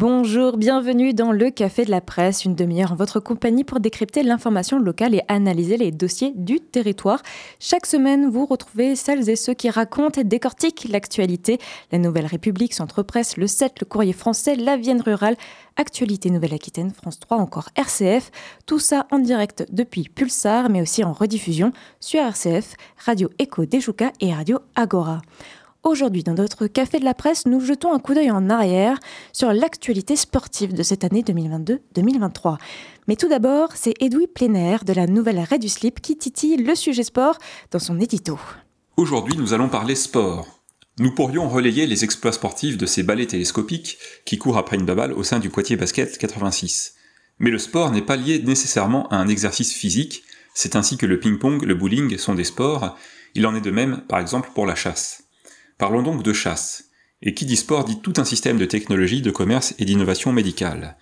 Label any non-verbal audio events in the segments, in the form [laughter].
Bonjour, bienvenue dans le Café de la Presse, une demi-heure en votre compagnie pour décrypter l'information locale et analyser les dossiers du territoire. Chaque semaine, vous retrouvez celles et ceux qui racontent et décortiquent l'actualité. La Nouvelle République, Centre Presse, le 7, le Courrier français, la Vienne rurale, Actualité Nouvelle-Aquitaine, France 3, encore RCF. Tout ça en direct depuis Pulsar, mais aussi en rediffusion sur RCF, Radio Echo Dejuka et Radio Agora. Aujourd'hui, dans notre Café de la Presse, nous jetons un coup d'œil en arrière sur l'actualité sportive de cette année 2022-2023. Mais tout d'abord, c'est Edoui Pléner de la nouvelle Arrêt du Slip qui titille le sujet sport dans son édito. Aujourd'hui, nous allons parler sport. Nous pourrions relayer les exploits sportifs de ces balais télescopiques qui courent après une baballe au sein du Poitiers Basket 86. Mais le sport n'est pas lié nécessairement à un exercice physique, c'est ainsi que le ping-pong, le bowling sont des sports, il en est de même par exemple pour la chasse. Parlons donc de chasse. Et qui dit sport dit tout un système de technologie, de commerce et d'innovation médicale.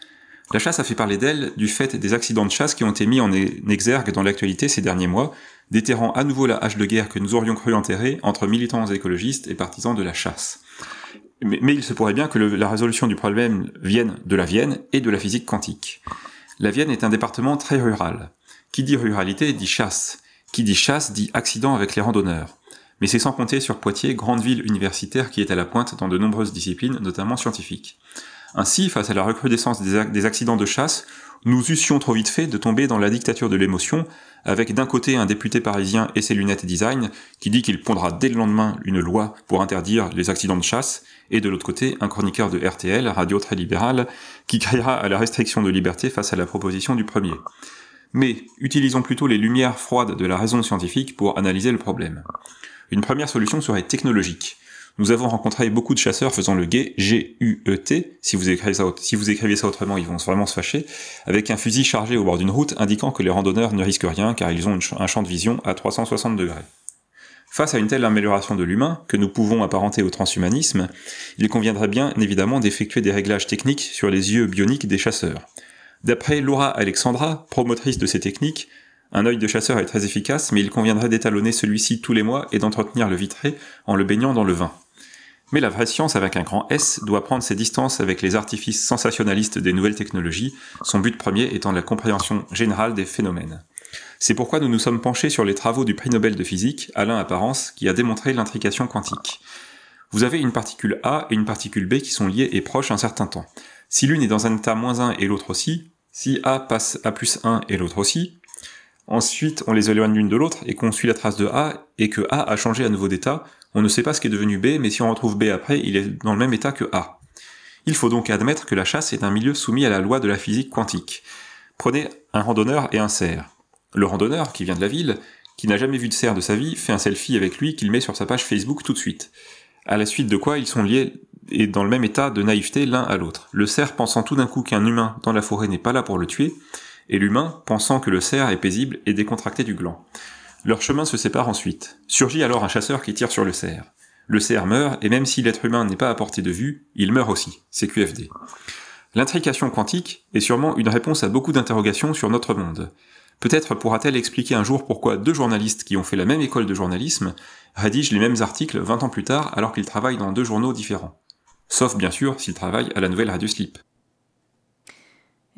La chasse a fait parler d'elle du fait des accidents de chasse qui ont été mis en exergue dans l'actualité ces derniers mois, déterrant à nouveau la hache de guerre que nous aurions cru enterrer entre militants écologistes et partisans de la chasse. Mais, il se pourrait bien que la résolution du problème vienne de la Vienne et de la physique quantique. La Vienne est un département très rural. Qui dit ruralité dit chasse. Qui dit chasse dit accident avec les randonneurs mais c'est sans compter sur Poitiers, grande ville universitaire qui est à la pointe dans de nombreuses disciplines, notamment scientifiques. Ainsi, face à la recrudescence des, accidents de chasse, nous eussions trop vite fait de tomber dans la dictature de l'émotion, avec d'un côté un député parisien et ses lunettes design, qui dit qu'il pondra dès le lendemain une loi pour interdire les accidents de chasse, et de l'autre côté un chroniqueur de RTL, radio très libérale, qui criera à la restriction de liberté face à la proposition du premier. Mais utilisons plutôt les lumières froides de la raison scientifique pour analyser le problème. Une première solution serait technologique. Nous avons rencontré beaucoup de chasseurs faisant le guet, G-U-E-T, si vous écrivez ça, autrement, ils vont vraiment se fâcher, avec un fusil chargé au bord d'une route indiquant que les randonneurs ne risquent rien car ils ont un champ de vision à 360 degrés. Face à une telle amélioration de l'humain, que nous pouvons apparenter au transhumanisme, il conviendrait bien évidemment d'effectuer des réglages techniques sur les yeux bioniques des chasseurs. D'après Laura Alexandra, promotrice de ces techniques, un œil de chasseur est très efficace, mais il conviendrait d'étalonner celui-ci tous les mois et d'entretenir le vitré en le baignant dans le vin. Mais la vraie science avec un grand S doit prendre ses distances avec les artifices sensationnalistes des nouvelles technologies, son but premier étant la compréhension générale des phénomènes. C'est pourquoi nous nous sommes penchés sur les travaux du prix Nobel de physique, Alain Apparence, qui a démontré l'intrication quantique. Vous avez une particule A et une particule B qui sont liées et proches un certain temps. Si l'une est dans un état moins 1 et l'autre aussi, si A passe à plus 1 et l'autre aussi, Ensuite, on les éloigne l'une de l'autre et qu'on suit la trace de A et que A a changé à nouveau d'état. On ne sait pas ce qui est devenu B, mais si on retrouve B après, il est dans le même état que A. Il faut donc admettre que la chasse est un milieu soumis à la loi de la physique quantique. Prenez un randonneur et un cerf. Le randonneur, qui vient de la ville, qui n'a jamais vu de cerf de sa vie, fait un selfie avec lui qu'il met sur sa page Facebook tout de suite. À la suite de quoi ils sont liés et dans le même état de naïveté l'un à l'autre. Le cerf pensant tout d'un coup qu'un humain dans la forêt n'est pas là pour le tuer, et l'humain, pensant que le cerf est paisible, est décontracté du gland. Leur chemin se sépare ensuite. Surgit alors un chasseur qui tire sur le cerf. Le cerf meurt, et même si l'être humain n'est pas à portée de vue, il meurt aussi. C'est QFD. L'intrication quantique est sûrement une réponse à beaucoup d'interrogations sur notre monde. Peut-être pourra-t-elle expliquer un jour pourquoi deux journalistes qui ont fait la même école de journalisme rédigent les mêmes articles 20 ans plus tard alors qu'ils travaillent dans deux journaux différents. Sauf bien sûr s'ils travaillent à la nouvelle Radio Slip.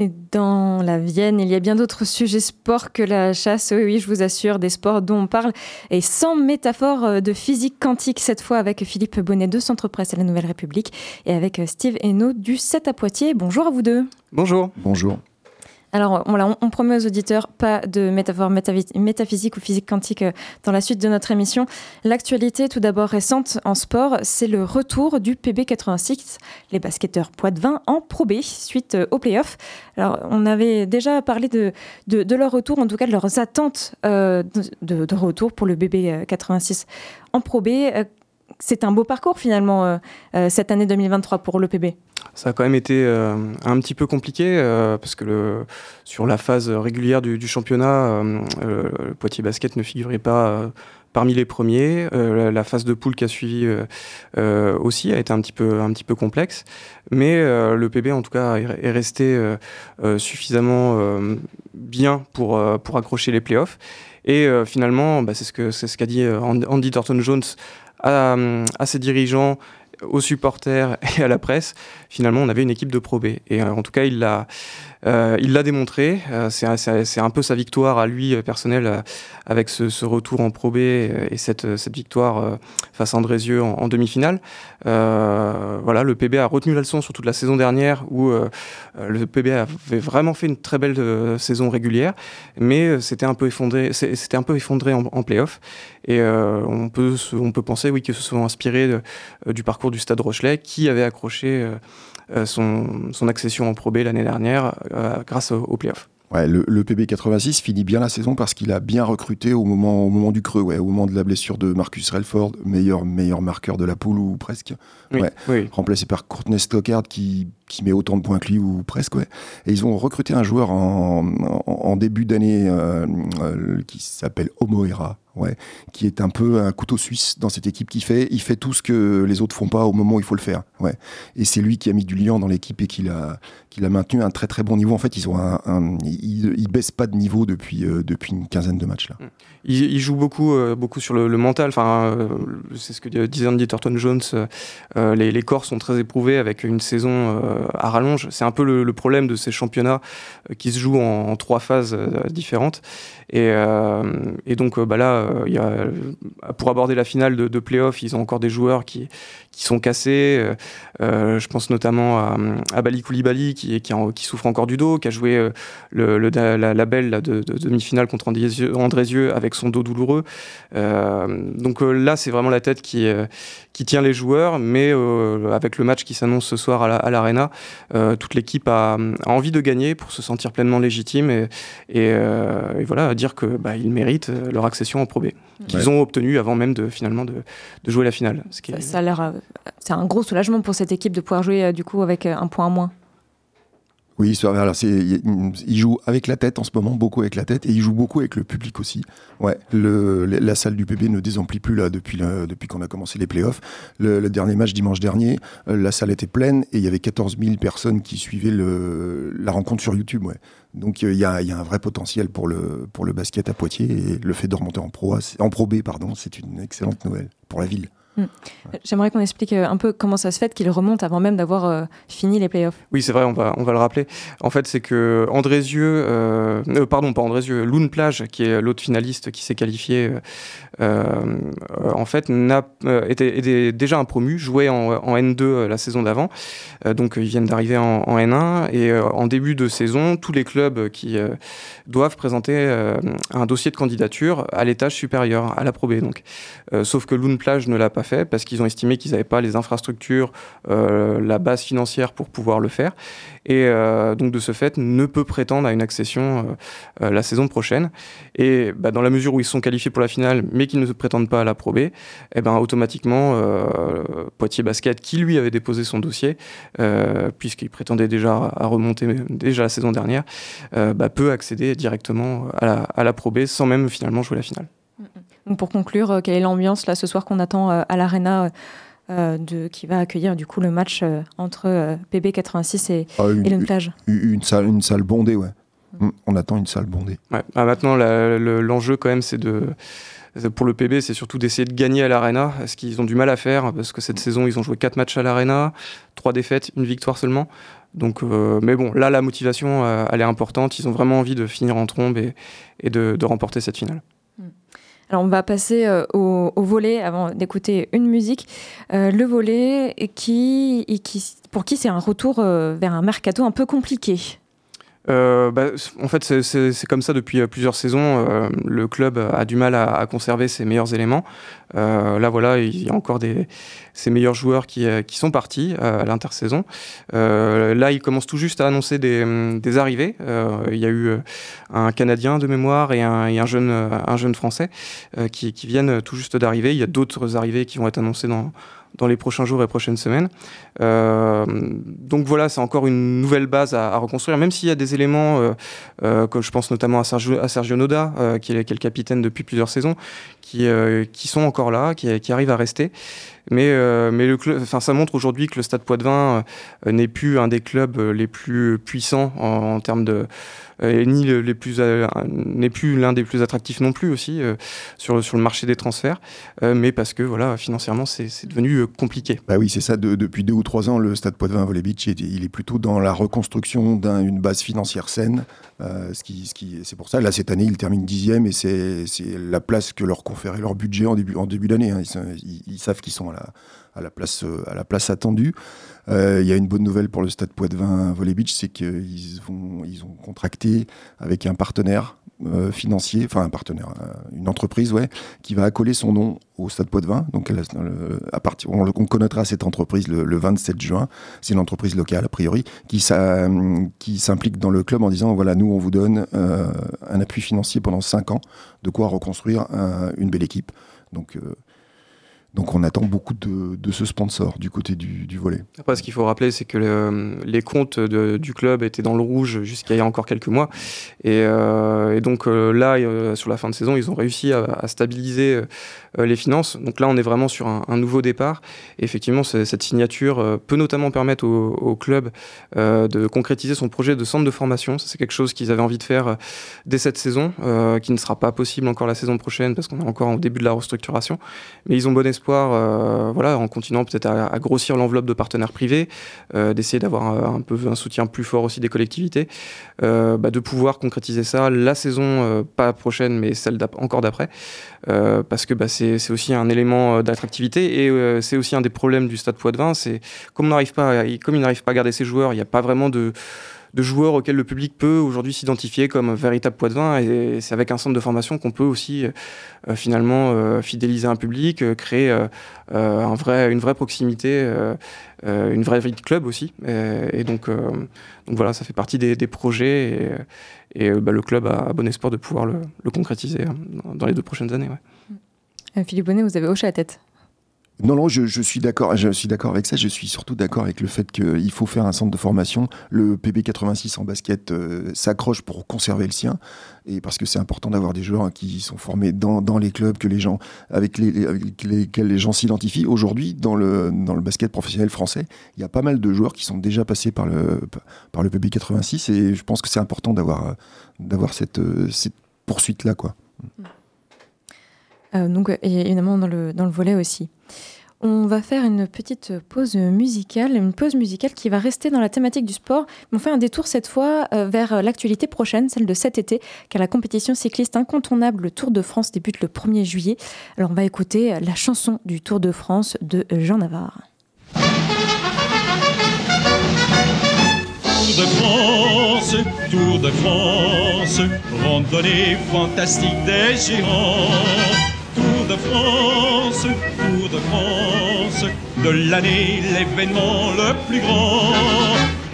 Et dans la Vienne, il y a bien d'autres sujets sport que la chasse. Oui, oui, je vous assure, des sports dont on parle. Et sans métaphore euh, de physique quantique, cette fois avec Philippe Bonnet de Centre Presse à la Nouvelle République et avec euh, Steve Hainaut du 7 à Poitiers. Bonjour à vous deux. Bonjour. Bonjour. Alors, on, promet aux auditeurs pas de métaphore métaphysique ou physique quantique euh, dans la suite de notre émission. L'actualité, tout d'abord récente en sport, c'est le retour du PB86, les basketteurs Poitvin en Pro B, suite euh, au playoff. Alors, on avait déjà parlé de, leur retour, en tout cas de leurs attentes euh, de, de, retour pour le BB86 en Pro B c'est un beau parcours finalement euh, euh, cette année 2023 pour l'EPB. Ça a quand même été euh, un petit peu compliqué parce que sur la phase régulière du, championnat, le Poitiers Basket ne figurait pas parmi les premiers. la, phase de poule qui a suivi aussi a été un petit peu, un petit peu complexe. Mais le PB, en tout cas, est, resté suffisamment bien pour, pour accrocher les playoffs. Et finalement, bah, c'est ce qu'a ce qu'a dit Andy Thornton-Jones à, ses dirigeants aux supporters et à la presse, finalement, on avait une équipe de Pro B. Et en tout cas, il l'a euh, il l'a démontré, euh, c'est un peu sa victoire à lui euh, personnel avec ce, retour en Pro B et cette, victoire face à Andrézieux en, demi-finale. voilà, le PB a retenu la leçon sur toute la saison dernière où le PB avait vraiment fait une très belle saison régulière, mais c'était un peu effondré, c'était un peu effondré en, en playoff. Et on, peut, on peut penser oui, que ce soit inspiré du parcours du Stade Rochelet qui avait accroché euh, son, son, accession en Pro B l'année dernière euh, grâce au, au playoff. Ouais, le, le, PB86 finit bien la saison parce qu'il a bien recruté au moment, au moment du creux, ouais, au moment de la blessure de Marcus Relford, meilleur, meilleur marqueur de la poule ou presque. ouais, Remplacé par Courtney Stockard qui, qui met autant de points que lui ou presque. Ouais. Et ils ont recruté un joueur en, en, début d'année euh, qui s'appelle Omoera ouais, qui est un peu un couteau suisse dans cette équipe qui fait, il fait tout ce que les autres font pas au moment où il faut le faire, ouais. Et c'est lui qui a mis du liant dans l'équipe et qui l'a, qui l'a maintenu à un très très bon niveau. En fait, ils ont un, ils, baissent pas de niveau depuis euh, depuis une quinzaine de matchs là. Mm. Ils, jouent beaucoup euh, beaucoup sur le, mental. Enfin, euh, c'est ce que disait Andy Thornton Jones. les, les corps sont très éprouvés avec une saison à rallonge. C'est un peu le, problème de ces championnats qui se jouent en, en trois phases différentes. Et, et donc bah là euh, pour aborder la finale de, de playoff, ils ont encore des joueurs qui, sont cassés. Euh, euh, je pense notamment à, Bali Koulibaly qui, qui, souffre encore du dos, qui a joué le, la, belle de, demi-finale contre Andrézieux avec son dos douloureux. donc là, c'est vraiment la tête qui, tient les joueurs, mais avec le match qui s'annonce ce soir à l'Arena, toute l'équipe a, envie de gagner pour se sentir pleinement légitime et, voilà, dire que bah, méritent leur accession en Pro B, qu'ils ont obtenu avant même de finalement de, de jouer la finale. Ce qui ça, a l'air, euh, c'est un gros soulagement pour cette équipe de pouvoir jouer euh, du coup avec euh, un point en moins. Oui, alors il joue avec la tête en ce moment, beaucoup avec la tête, et il joue beaucoup avec le public aussi. Ouais, la salle du PB ne désemplit plus là depuis, qu'on a commencé les playoffs. Le, le, dernier match dimanche dernier, la salle était pleine et il y avait 14 000 personnes qui suivaient la rencontre sur YouTube. Donc il y, a, un vrai potentiel pour le, basket à Poitiers et le fait de remonter en Pro, B, pardon, c'est une excellente nouvelle pour la ville. Hmm. J'aimerais qu'on explique euh, un peu comment ça se fait qu'il remonte avant même d'avoir euh, fini les playoffs. Oui, c'est vrai, on va, on va le rappeler. En fait, c'est que Andrézieux, euh, euh, pardon, pas Andrézieux, Loun Plage, qui est l'autre finaliste qui s'est qualifié, en fait, n'a, était, déjà un promu, jouait en, en N2 la saison d'avant. donc, ils viennent d'arriver en, en, N1. Et en début de saison, tous les clubs qui doivent présenter un dossier de candidature à l'étage supérieur, à la Pro Donc. sauf que Loun Plage ne l'a pas fait parce qu'ils ont estimé qu'ils n'avaient pas les infrastructures, euh, la base financière pour pouvoir le faire. Et euh, donc, de ce fait, ne peut prétendre à une accession euh, la saison prochaine. Et bah, dans la mesure où ils sont qualifiés pour la finale, mais qu'ils ne prétendent pas à la Pro B, eh ben, automatiquement, Poitiers Basket, qui lui avait déposé son dossier, puisqu'il prétendait déjà à remonter déjà la saison dernière, bah, peut accéder directement à la, Pro B sans même finalement jouer la finale. Donc pour conclure, euh, quelle est l'ambiance là ce soir qu'on attend euh, à l'Arena euh, de, qui va accueillir du coup le match entre PB 86 et, ah, une, Plage une, salle, une salle bondée, ouais. Mm. Mm, on attend une salle bondée. Ouais. Ah, maintenant, l'enjeu quand même, c'est de pour le PB, c'est surtout d'essayer de gagner à l'Arena, ce qu'ils ont du mal à faire, parce que cette saison, ils ont joué 4 matchs à l'Arena, 3 défaites, une victoire seulement. Donc, mais bon, là, la motivation, elle est importante. Ils ont vraiment envie de finir en trombe et, et de, de remporter cette finale. Alors on va passer euh, au, volet avant d'écouter une musique. Euh, le volet qui, qui, pour qui c'est un retour euh, vers un mercato un peu compliqué. Bah, en fait, c'est comme ça depuis plusieurs saisons. le club a du mal à, conserver ses meilleurs éléments. là, voilà, il y a encore des, ses meilleurs joueurs qui, sont partis à l'intersaison. là, il commence tout juste à annoncer des, des arrivées. il y a eu un Canadien de mémoire et un, jeune, un jeune Français qui viennent tout juste d'arriver. Il y a d'autres arrivées qui vont être annoncées dans dans les prochains jours et prochaines semaines. Euh, donc voilà, c'est encore une nouvelle base à, reconstruire, même s'il y a des éléments, euh, euh, que je pense notamment à Sergio, Noda, qui est, le capitaine depuis plusieurs saisons, qui, sont encore là, qui arrivent à rester. Mais, mais le enfin, ça montre aujourd'hui que le Stade Poitvin n'est plus un des clubs les plus puissants en, termes de euh, ni les plus euh, n'est plus l'un des plus attractifs non plus aussi euh, sur, sur le marché des transferts, mais parce que voilà financièrement c'est devenu compliqué. Bah oui, c'est ça. depuis deux ou trois ans, le Stade Poitvin Volley Beach, il est plutôt dans la reconstruction d'une base financière saine. ce qui, ce qui, c'est pour ça, là, cette année, ils terminent dixième et c'est la place que leur conférait leur budget en début, en début d'année. Hein. Ils, ils, savent qu'ils sont à la, place, à la place attendue. Euh, il y a une bonne nouvelle pour le Stade Poitvin Volley Beach, c'est qu'ils ils ont contracté avec un partenaire euh, financier, enfin un partenaire, euh, une entreprise, ouais, qui va accoler son nom au Stade Poitvin. Donc à partir, on, connaîtra cette entreprise le, 27 juin. C'est une entreprise locale a priori qui, qui s'implique dans le club en disant voilà nous on vous donne un appui financier pendant 5 ans, de quoi reconstruire une belle équipe. Donc donc on attend beaucoup de, ce sponsor du côté du, volet. Après, ce qu'il faut rappeler, c'est que les comptes du club étaient dans le rouge jusqu'à il y a encore quelques mois. Et, euh, donc euh, là, euh, sur la fin de saison, ils ont réussi à, stabiliser les finances. Donc là, on est vraiment sur un, nouveau départ. Effectivement, cette signature peut notamment permettre au, club de concrétiser son projet de centre de formation. C'est quelque chose qu'ils avaient envie de faire dès cette saison, qui ne sera pas possible encore la saison prochaine parce qu'on est encore au début de la restructuration. Mais ils ont bon espoir euh, voilà, en continuant peut-être à, grossir l'enveloppe de partenaires privés, euh, d'essayer d'avoir un, peu un soutien plus fort aussi des collectivités, euh, bah, de pouvoir concrétiser ça la saison, pas prochaine, mais celle encore d'après, parce que bah, c'est aussi un élément d'attractivité et c'est aussi un des problèmes du Stade Poitvin, c'est comme on comme il n'arrive pas à garder ses joueurs, il n'y a pas vraiment de de joueurs auxquels le public peut aujourd'hui s'identifier comme véritable poids de vin. Et c'est avec un centre de formation qu'on peut aussi euh, finalement euh, fidéliser un public, euh, créer un une vraie proximité, une vraie vie de club aussi. Et, donc, voilà, ça fait partie des, projets et, bah, le club a, bon espoir de pouvoir le, concrétiser dans les deux prochaines années. Philippe Bonnet, vous avez hoché la tête. Non, non, je, suis d'accord. Je suis d'accord avec ça. Je suis surtout d'accord avec le fait qu'il faut faire un centre de formation. Le PB86 en basket euh, s'accroche pour conserver le sien, et parce que c'est important d'avoir des joueurs qui sont formés dans, les clubs que les gens avec, les, lesquels les gens s'identifient. Aujourd'hui, dans le dans le basket professionnel français, il y a pas mal de joueurs qui sont déjà passés par le par le PB86, et je pense que c'est important d'avoir d'avoir cette, cette poursuite là, quoi. Euh, donc évidemment dans le dans le volet aussi. On va faire une petite pause musicale, une pause musicale qui va rester dans la thématique du sport. on fait un détour cette fois euh, vers l'actualité prochaine, celle de cet été, car la compétition cycliste incontournable, le Tour de France, débute le 1er juillet. Alors on va écouter la chanson du Tour de France de Jean Navarre. Tour de France, Tour de France, randonnée fantastique des géants de France, Tour de France, de l'année l'événement le plus grand.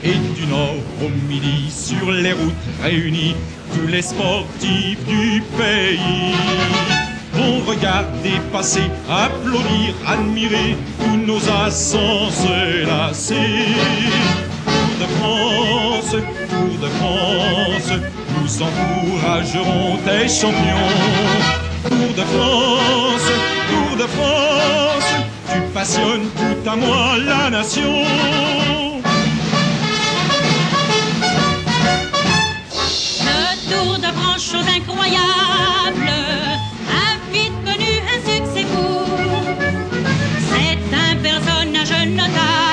Et du nord au midi, sur les routes réunies, tous les sportifs du pays vont regarder passer, applaudir, admirer tous nos ascenses lacés. Tour de France, Tour de France, nous encouragerons tes champions. Tour de France, Tour de France, tu passionnes tout à moi la nation. Le Tour de France, chose incroyable, a vite connu un succès fou. C'est un personnage notable,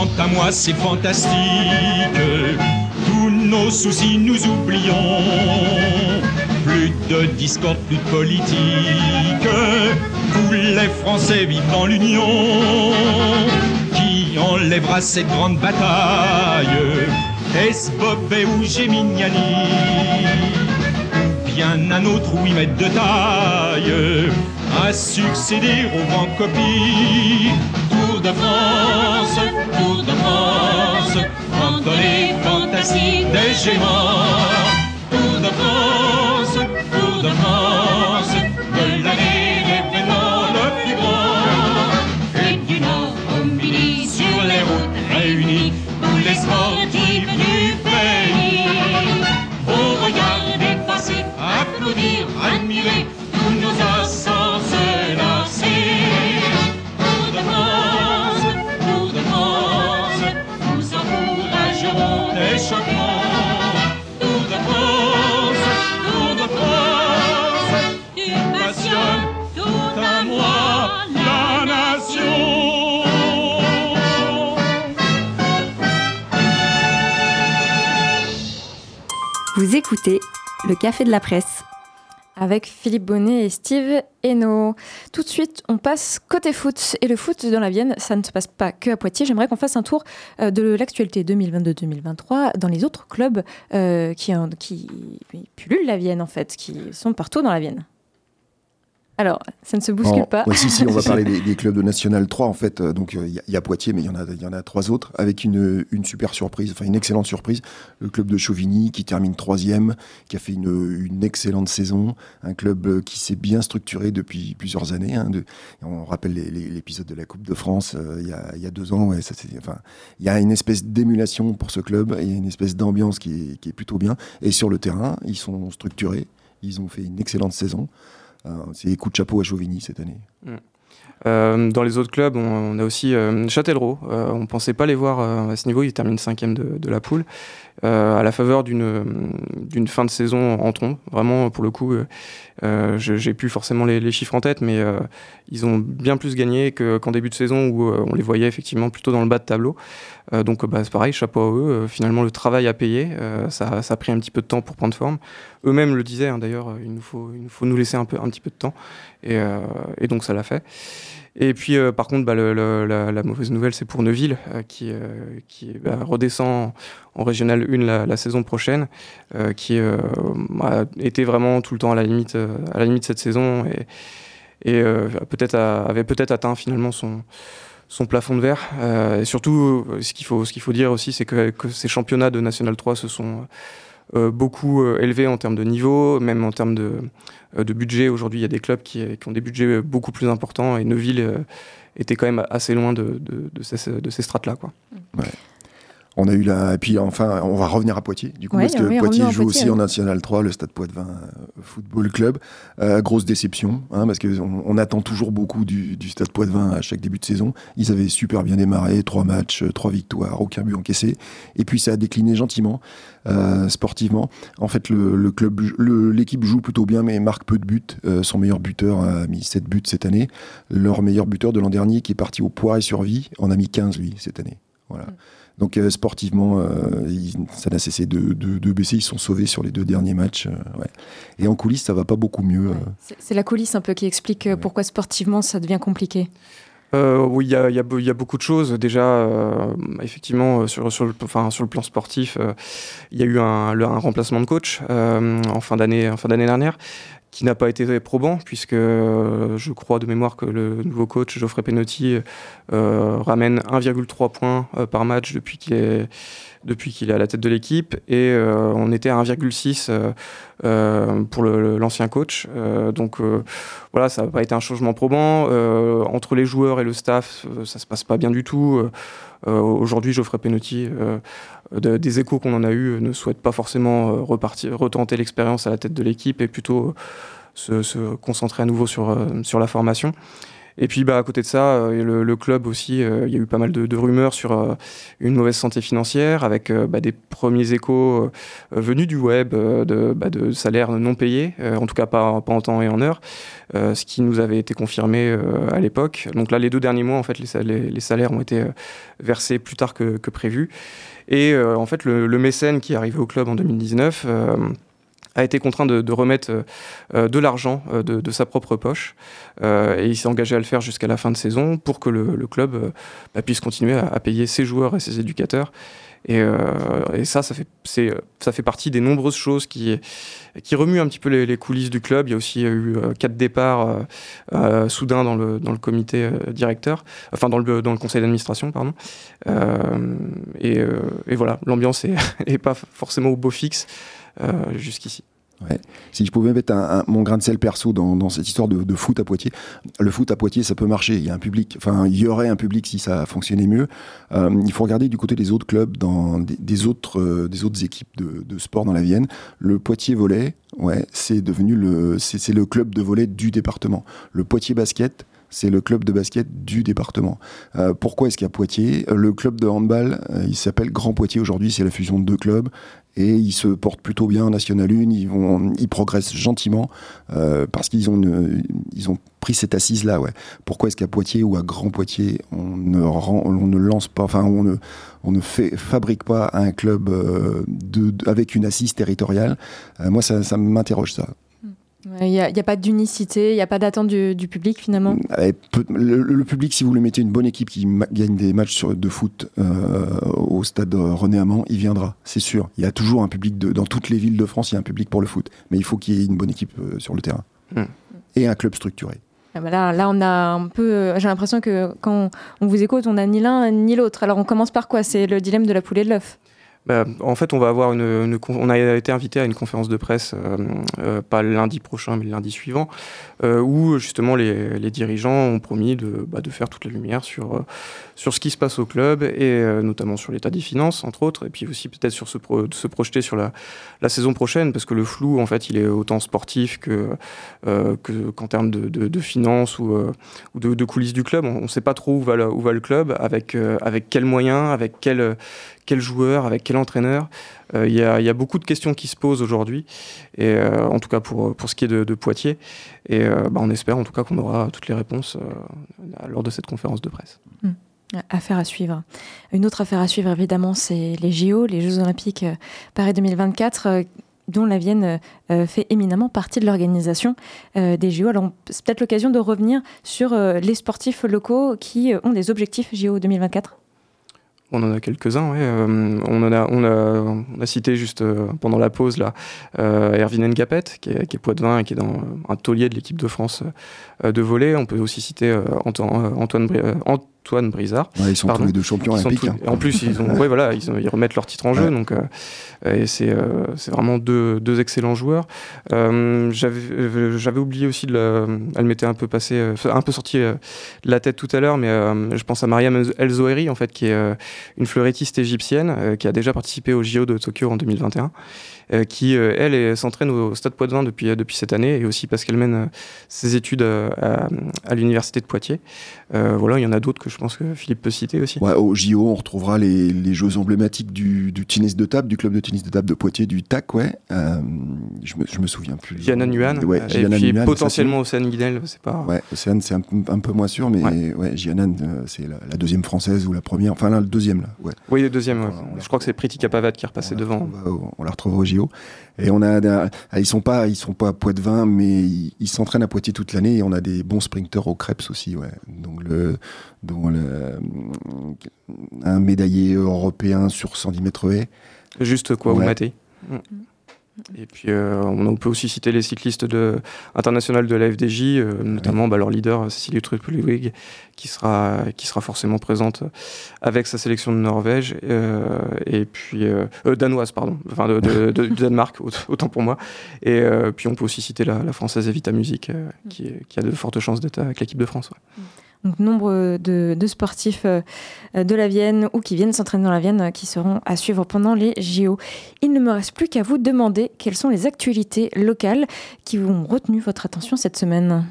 dans ta moi c'est fantastique. Tous nos soucis nous oublions. Plus de discorde, plus de politique. Tous les Français vivent dans l'union. Qui enlèvera cette grande bataille? Est-ce Bobet ou Géminiani Ou bien un autre oui mètre de taille? À succéder aux grandes copies Tour de France, Tour de France, des géants. Café de la Presse. Avec Philippe Bonnet et Steve Hainaut. Tout de suite, on passe côté foot. Et le foot dans la Vienne, ça ne se passe pas que à Poitiers. J'aimerais qu'on fasse un tour euh, de l'actualité 2022-2023 dans les autres clubs euh, qui, qui pullulent la Vienne, en fait, qui sont partout dans la Vienne. Alors, ça ne se bouscule pas. si, si, on va [laughs] parler des, clubs de National 3, en fait. Euh, donc, il euh, y, a Poitiers, mais il y, en a, y en a trois autres, avec une, une, super surprise, enfin une excellente surprise. Le club de Chauvigny, qui termine troisième, qui a fait une, une excellente saison. Un club euh, qui s'est bien structuré depuis plusieurs années. Hein, de, on rappelle l'épisode de la Coupe de France il y, a, y, a, deux ans. Ouais, ça, enfin, il y a une espèce d'émulation pour ce club, il y a une espèce d'ambiance qui est, qui est plutôt bien. Et sur le terrain, ils sont structurés. Ils ont fait une excellente saison. Euh, c'est coup de chapeau à Chauvigny cette année. Mm. Euh, dans les autres clubs, on, a aussi euh, Châtellerault. Euh, on ne pensait pas les voir à ce niveau. Ils terminent cinquième de, la poule. à la faveur d'une fin de saison en trombe. Vraiment, pour le coup, j'ai plus forcément les, chiffres en tête, mais ils ont bien plus gagné qu'en début de saison où on les voyait effectivement plutôt dans le bas de tableau. donc bah, c'est pareil, chapeau à eux. finalement, le travail a payé. Ça, ça, a pris un petit peu de temps pour prendre forme. Eux-mêmes le disaient, hein, d'ailleurs, il, nous faut, il nous faut nous laisser un, peu, un petit peu de temps. Et, et donc ça l'a fait. Et puis, euh, par contre, bah, la, mauvaise nouvelle, c'est pour Neuville, euh, qui, euh, qui bah, redescend en Régional 1 la, saison prochaine, qui a été vraiment tout le temps à la limite, à la limite cette saison et, et peut-être avait peut-être atteint finalement son, son plafond de verre. et surtout, ce qu'il faut, ce faut dire aussi, c'est que, ces championnats de National 3 se sont beaucoup élevés en termes de niveau, même en termes de euh, budget. Aujourd'hui, il y a des clubs qui, ont des budgets beaucoup plus importants et Neuville euh, était quand même assez loin de, ces, strates-là. On a eu la. Et puis enfin, on va revenir à Poitiers, du coup, parce que Poitiers joue aussi en National 3, le Stade Poitvin euh, Football Club. Euh, grosse déception, hein, parce qu'on on attend toujours beaucoup du, Stade Poitvin à chaque début de saison. Ils avaient super bien démarré, trois matchs, euh, trois victoires, aucun but encaissé. Et puis ça a décliné gentiment, sportivement. En fait, le, club, l'équipe joue plutôt bien, mais marque peu de buts. son meilleur buteur a mis 7 buts cette année. Leur meilleur buteur de l'an dernier, qui est parti au poids et survie, en a mis 15 lui cette année. Voilà. Mm. Donc euh, sportivement, euh, ça n'a cessé de, baisser. Ils sont sauvés sur les deux derniers matchs. Euh, Et en coulisses, ça va pas beaucoup mieux. C'est la coulisse un peu qui explique pourquoi sportivement ça devient compliqué. oui, il y, a, beaucoup de choses. Déjà, effectivement, sur, sur, le, enfin, sur le plan sportif, il y a eu un, un remplacement de coach en fin d'année dernière qui n'a pas été probant, puisque euh, je crois de mémoire que le nouveau coach Geoffrey Penotti euh, ramène 1,3 points euh, par match depuis qu'il est, depuis qu'il est à la tête de l'équipe, et on était à 1,6 pour l'ancien coach. donc voilà, ça n'a pas été un changement probant. entre les joueurs et le staff, ça se passe pas bien du tout. Aujourd'hui, Geoffrey Penotti des échos qu'on en a eu, ne souhaite pas forcément euh, repartir, retenter l'expérience à la tête de l'équipe et plutôt se, concentrer à nouveau sur, euh, sur la formation. Et puis bah, à côté de ça, le, club aussi, il y a eu pas mal de, rumeurs sur une mauvaise santé financière, avec bah, des premiers échos venus du web de, bah, de, salaires non payés, en tout cas pas, pas, en temps et en heure, ce qui nous avait été confirmé à l'époque. Donc là, les deux derniers mois, en fait, les, les, salaires ont été versés plus tard que, prévu. Et en fait, le, mécène qui est arrivé au club en 2019 a été contraint de, remettre euh, euh, de l'argent euh, de, sa propre poche et il s'est engagé à le faire jusqu'à la fin de saison pour que le, club bah, puisse continuer à, payer ses joueurs et ses éducateurs. Et, ça, ça fait, ça fait partie des nombreuses choses qui, qui remuent un petit peu les, coulisses du club. Il y a aussi eu quatre départs soudains dans le, dans le comité directeur, enfin dans le, dans le conseil d'administration, pardon. Et, voilà, l'ambiance n'est [laughs] pas forcément au beau fixe. Euh, jusqu'ici. Si je pouvais mettre un, mon grain de sel perso dans, cette histoire de, foot à Poitiers, le foot à Poitiers, ça peut marcher. Il y a un public, enfin, il y aurait un public si ça fonctionnait mieux. Euh, il faut regarder du côté des autres clubs, dans des, autres, euh, des autres équipes de, sport dans la Vienne. Le Poitiers volet, ouais, c'est devenu le club de volet du département. Le Poitiers basket, c'est le club de basket du département. pourquoi est-ce qu'il y a Poitiers? Le club de handball, il s'appelle Grand Poitiers aujourd'hui, c'est la fusion de deux clubs et ils se portent plutôt bien en National 1, ils, progressent gentiment euh, parce qu'ils ont, pris cette assise-là. Pourquoi est-ce qu'à Poitiers ou à Grand Poitiers, on ne, ne lance pas, enfin on ne, fait, fabrique pas un club euh, avec une assise territoriale? Euh, Moi, ça, ça m'interroge ça. Il n'y a, pas d'unicité, il n'y a pas d'attente du, public finalement? Eh, le, public, si vous lui mettez une bonne équipe qui gagne des matchs de foot euh, au stade René Amand, il viendra, c'est sûr. Il y a toujours un public, de, dans toutes les villes de France, il y a un public pour le foot. Mais il faut qu'il y ait une bonne équipe euh, sur le terrain. Hmm. Et un club structuré. Ah bah là, là, on a un peu. Euh, j'ai l'impression que quand on vous écoute, on n'a ni l'un ni l'autre. Alors on commence par quoi? C'est le dilemme de la poule et de l'œuf bah, en fait, on va avoir une, on a été invité à une conférence de presse, euh, euh, pas lundi prochain, mais lundi suivant, euh, où justement les, dirigeants ont promis de, bah, de, faire toute la lumière sur, sur ce qui se passe au club et notamment sur l'état des finances, entre autres, et puis aussi peut-être sur se, projeter sur la, saison prochaine, parce que le flou, en fait, il est autant sportif que qu'en termes de, finances ou, de, coulisses du club. On ne sait pas trop où va, le club, avec, avec quels moyens, avec quel quel joueur, avec quel entraîneur. Euh, il y, a beaucoup de questions qui se posent aujourd'hui, et euh, en tout cas pour, pour ce qui est de, Poitiers. Et euh, bah, on espère en tout cas qu'on aura toutes les réponses lors de cette conférence de presse. Hmm. Affaire à suivre. Une autre affaire à suivre, évidemment, c'est les JO, les Jeux Olympiques Paris 2024 dont la Vienne fait éminemment partie de l'organisation des JO. Alors, c'est peut-être l'occasion de revenir sur les sportifs locaux qui ont des objectifs JO 2024. On en a quelques-uns, euh, on, a, on, a, cité juste euh, pendant la pause là, euh, Erwin Ngapet, qui est, qui est poids-de-vin et qui est dans un taulier de l'équipe de France de volley. On peut aussi citer Antoine, Antoine, Antoine Brizard. ils sont tous les deux champions olympiques. Hein. En plus, ils, ont, ouais, voilà, ils, ils, remettent leur titre en jeu. Donc, euh, et c'est euh, vraiment deux, deux, excellents joueurs. Euh, j'avais oublié aussi, de la, elle m'était un peu passé, un peu sorti de la tête tout à l'heure, mais je pense à Mariam El Zoheri, en fait, qui est une fleurettiste égyptienne qui a déjà participé au JO de Tokyo en 2021 euh, qui, euh, elle, s'entraîne au Stade Poitvin depuis, depuis cette année, et aussi parce qu'elle mène ses études à, l'Université de Poitiers. voilà, il y en a d'autres que je pense que Philippe peut citer aussi. au JO, on retrouvera les, les jeux emblématiques du, du, tennis de table, du club de tennis de table de Poitiers, du TAC, ouais. je, me, je me souviens plus. Yana Nguyen, ouais, et puis potentiellement Océane Guinel, c'est pas... Ouais, Océane, c'est un, un, peu moins sûr, mais ouais, ouais c'est la, deuxième française ou la première, enfin là, le deuxième, là, ouais. Oui, le deuxième, je crois que c'est Priti Kapavat qui est repassé devant. on la retrouvera au JO. Et on a, ils sont pas, ils sont pas à Poitvin, mais ils s'entraînent à Poitiers toute l'année. Et on a des bons sprinteurs au Krebs aussi, ouais. Donc le, dont le, un médaillé européen sur 110 mètres haies. Juste quoi, vous matez et puis, euh, on peut aussi citer les cyclistes de, internationaux de la FDJ, euh, notamment bah, leur leader, Cécilie Truppelwig, qui sera, qui sera forcément présente avec sa sélection de Norvège, euh, et puis, danoise, pardon, enfin de, Danemark, autant pour moi. Et puis, on peut aussi citer la, française Evita Music, qui, qui, a de fortes chances d'être avec l'équipe de France. Mm. Donc, nombre de, sportifs euh, de la Vienne ou qui viennent s'entraîner dans la Vienne euh, qui seront à suivre pendant les JO. Il ne me reste plus qu'à vous demander quelles sont les actualités locales qui ont retenu votre attention cette semaine.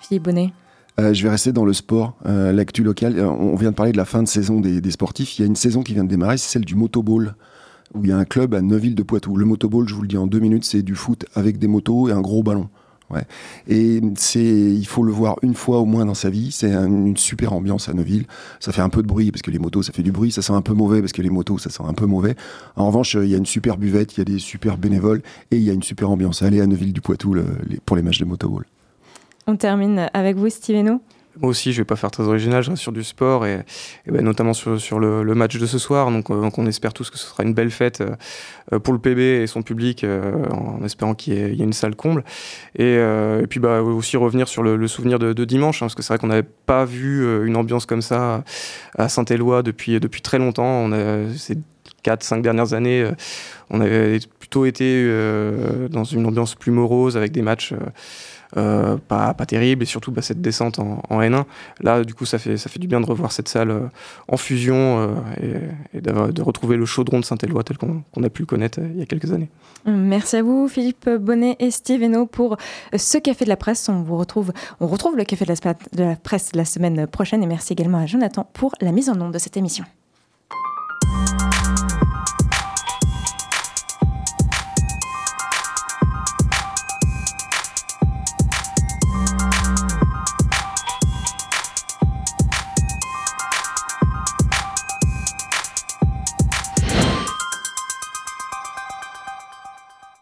Philippe Bonnet je vais rester dans le sport, l'actu local. On vient de parler de la fin de saison des, des, sportifs. Il y a une saison qui vient de démarrer, c'est celle du motoball où il y a un club à Neuville de Poitou. Le motoball, je vous le dis en deux minutes, c'est du foot avec des motos et un gros ballon. Ouais. Et c'est, il faut le voir une fois au moins dans sa vie. C'est une super ambiance à Neuville. Ça fait un peu de bruit parce que les motos, ça fait du bruit. Ça sent un peu mauvais parce que les motos, ça sent un peu mauvais. En revanche, il y a une super buvette, il y a des super bénévoles et il y a une super ambiance. Allez à Neuville du Poitou pour les matchs de motoball. On termine avec vous, Steveno. Aussi, je vais pas faire très original, je reste sur du sport et, ben, notamment sur, sur le, match de ce soir. Donc, euh, donc, on espère tous que ce sera une belle fête euh, pour le PB et son public, euh, en espérant qu'il y, ait une salle comble. Et, puis bah, aussi revenir sur le, souvenir de, dimanche, hein, parce que c'est vrai qu'on n'avait pas vu une ambiance comme ça à Saint-Éloi depuis, depuis très longtemps. On a, 4-5 dernières années, on avait plutôt été dans une ambiance plus morose avec des matchs. Euh, pas, pas terrible, et surtout bah, cette descente en, N1. Là, du coup, ça fait, ça fait du bien de revoir cette salle euh, en fusion euh, et, de, retrouver le chaudron de Saint-Éloi tel qu'on a pu le connaître il y a quelques années. Merci à vous, Philippe Bonnet et Steve Hainaut, pour ce Café de la Presse. On vous retrouve, on retrouve le Café de la, Presse la semaine prochaine, et merci également à Jonathan pour la mise en nom de cette émission.